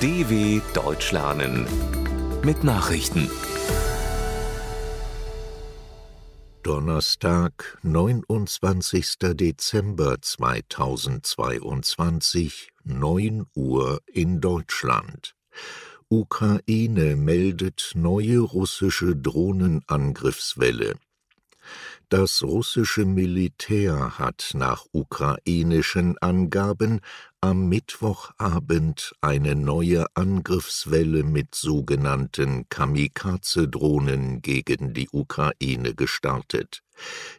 DW Deutsch lernen mit Nachrichten. Donnerstag, 29. Dezember 2022, 9 Uhr in Deutschland. Ukraine meldet neue russische Drohnenangriffswelle. Das russische Militär hat nach ukrainischen Angaben am Mittwochabend eine neue Angriffswelle mit sogenannten Kamikaze-Drohnen gegen die Ukraine gestartet.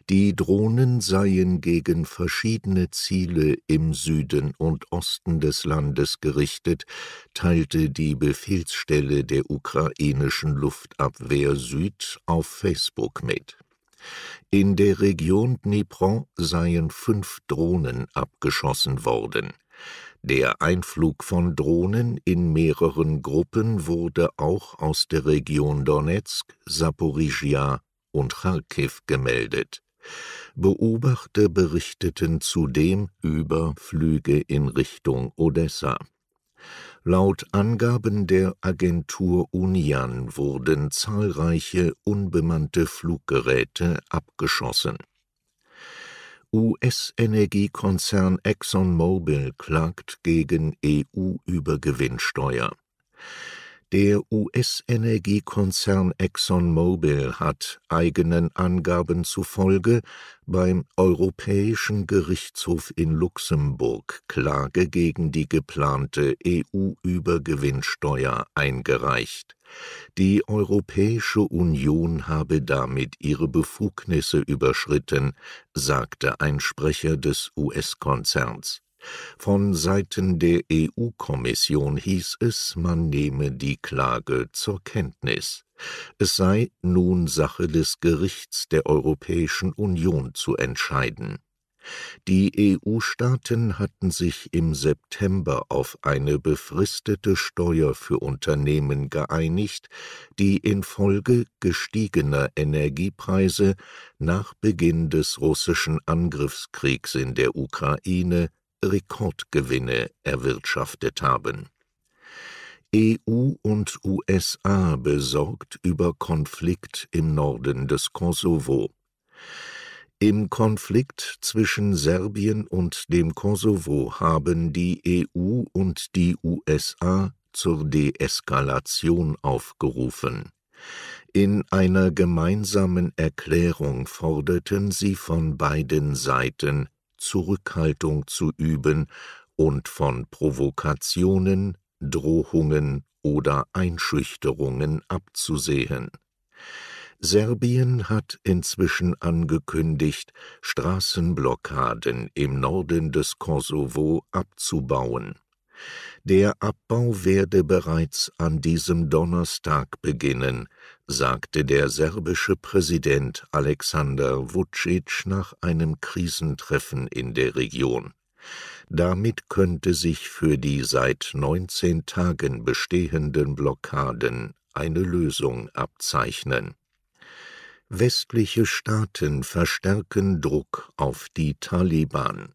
Die Drohnen seien gegen verschiedene Ziele im Süden und Osten des Landes gerichtet, teilte die Befehlsstelle der ukrainischen Luftabwehr Süd auf Facebook mit. In der Region Dnipro seien fünf Drohnen abgeschossen worden. Der Einflug von Drohnen in mehreren Gruppen wurde auch aus der Region Donetsk, Saporizhia und Kharkiv gemeldet. Beobachter berichteten zudem über Flüge in Richtung Odessa. Laut Angaben der Agentur Unian wurden zahlreiche unbemannte Fluggeräte abgeschossen. US-Energiekonzern ExxonMobil klagt gegen EU-Übergewinnsteuer. Der US-Energiekonzern ExxonMobil hat eigenen Angaben zufolge beim Europäischen Gerichtshof in Luxemburg Klage gegen die geplante EU-Übergewinnsteuer eingereicht. Die Europäische Union habe damit ihre Befugnisse überschritten, sagte ein Sprecher des US-Konzerns. Von Seiten der EU-Kommission hieß es, man nehme die Klage zur Kenntnis. Es sei nun Sache des Gerichts der Europäischen Union zu entscheiden. Die EU-Staaten hatten sich im September auf eine befristete Steuer für Unternehmen geeinigt, die infolge gestiegener Energiepreise nach Beginn des russischen Angriffskriegs in der Ukraine Rekordgewinne erwirtschaftet haben. EU und USA besorgt über Konflikt im Norden des Kosovo. Im Konflikt zwischen Serbien und dem Kosovo haben die EU und die USA zur Deeskalation aufgerufen. In einer gemeinsamen Erklärung forderten sie von beiden Seiten Zurückhaltung zu üben und von Provokationen, Drohungen oder Einschüchterungen abzusehen. Serbien hat inzwischen angekündigt, Straßenblockaden im Norden des Kosovo abzubauen. Der Abbau werde bereits an diesem Donnerstag beginnen, sagte der serbische Präsident Alexander Vucic nach einem Krisentreffen in der Region. Damit könnte sich für die seit 19 Tagen bestehenden Blockaden eine Lösung abzeichnen. Westliche Staaten verstärken Druck auf die Taliban.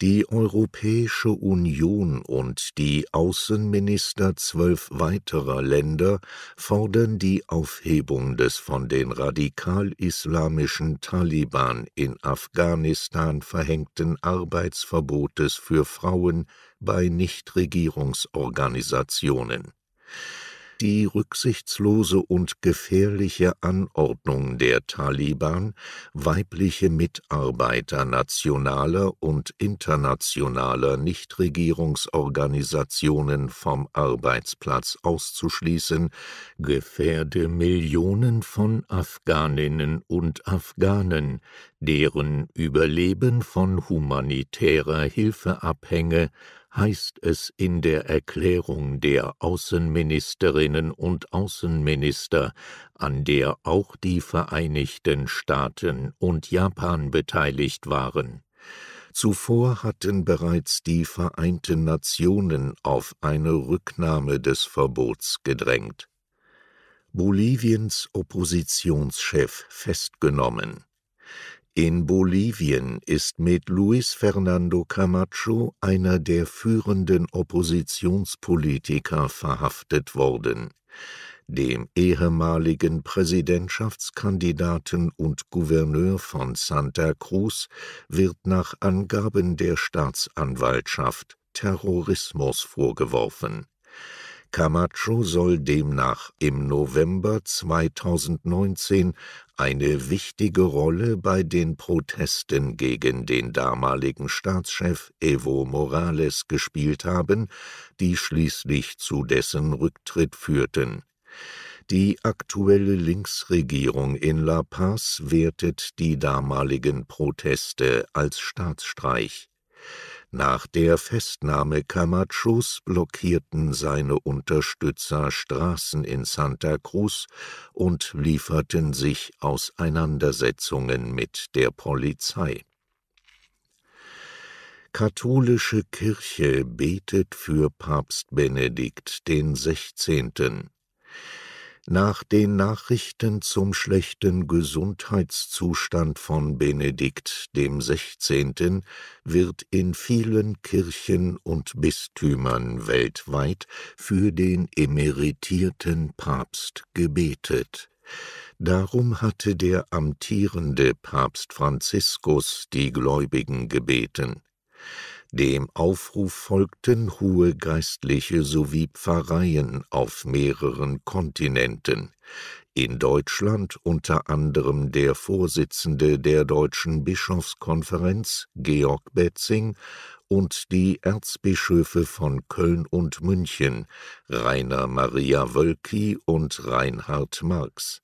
Die Europäische Union und die Außenminister zwölf weiterer Länder fordern die Aufhebung des von den radikal-islamischen Taliban in Afghanistan verhängten Arbeitsverbotes für Frauen bei Nichtregierungsorganisationen die rücksichtslose und gefährliche Anordnung der Taliban, weibliche Mitarbeiter nationaler und internationaler Nichtregierungsorganisationen vom Arbeitsplatz auszuschließen, gefährde Millionen von Afghaninnen und Afghanen, deren Überleben von humanitärer Hilfe abhänge, heißt es in der Erklärung der Außenministerinnen und Außenminister, an der auch die Vereinigten Staaten und Japan beteiligt waren. Zuvor hatten bereits die Vereinten Nationen auf eine Rücknahme des Verbots gedrängt. Boliviens Oppositionschef festgenommen In Bolivien ist mit Luis Fernando Camacho einer der führenden Oppositionspolitiker verhaftet worden. Dem ehemaligen Präsidentschaftskandidaten und Gouverneur von Santa Cruz wird nach Angaben der Staatsanwaltschaft Terrorismus vorgeworfen Camacho soll demnach im November 2019 eine wichtige Rolle bei den Protesten gegen den damaligen Staatschef Evo Morales gespielt haben, die schließlich zu dessen Rücktritt führten. Die aktuelle Linksregierung in La Paz wertet die damaligen Proteste als Staatsstreich. Nach der Festnahme Camachos blockierten seine Unterstützer Straßen in Santa Cruz und lieferten sich Auseinandersetzungen mit der Polizei. Katholische Kirche betet für Papst Benedikt den 16. Nach den Nachrichten zum schlechten Gesundheitszustand von Benedikt dem 16. wird in vielen Kirchen und Bistümern weltweit für den emeritierten Papst gebetet. Darum hatte der amtierende Papst Franziskus die Gläubigen gebeten. Dem Aufruf folgten hohe Geistliche sowie Pfarreien auf mehreren Kontinenten, in Deutschland unter anderem der Vorsitzende der Deutschen Bischofskonferenz Georg Betzing und die Erzbischöfe von Köln und München Rainer Maria Wölki und Reinhard Marx.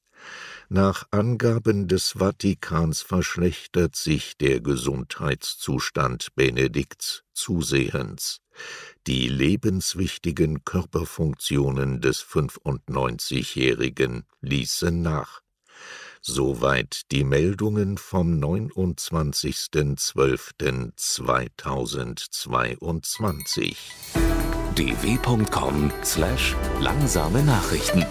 Nach Angaben des Vatikans verschlechtert sich der Gesundheitszustand Benedikts zusehends. Die lebenswichtigen Körperfunktionen des 95-Jährigen ließen nach. Soweit die Meldungen vom 29.12.2022. dw.com/langsame Nachrichten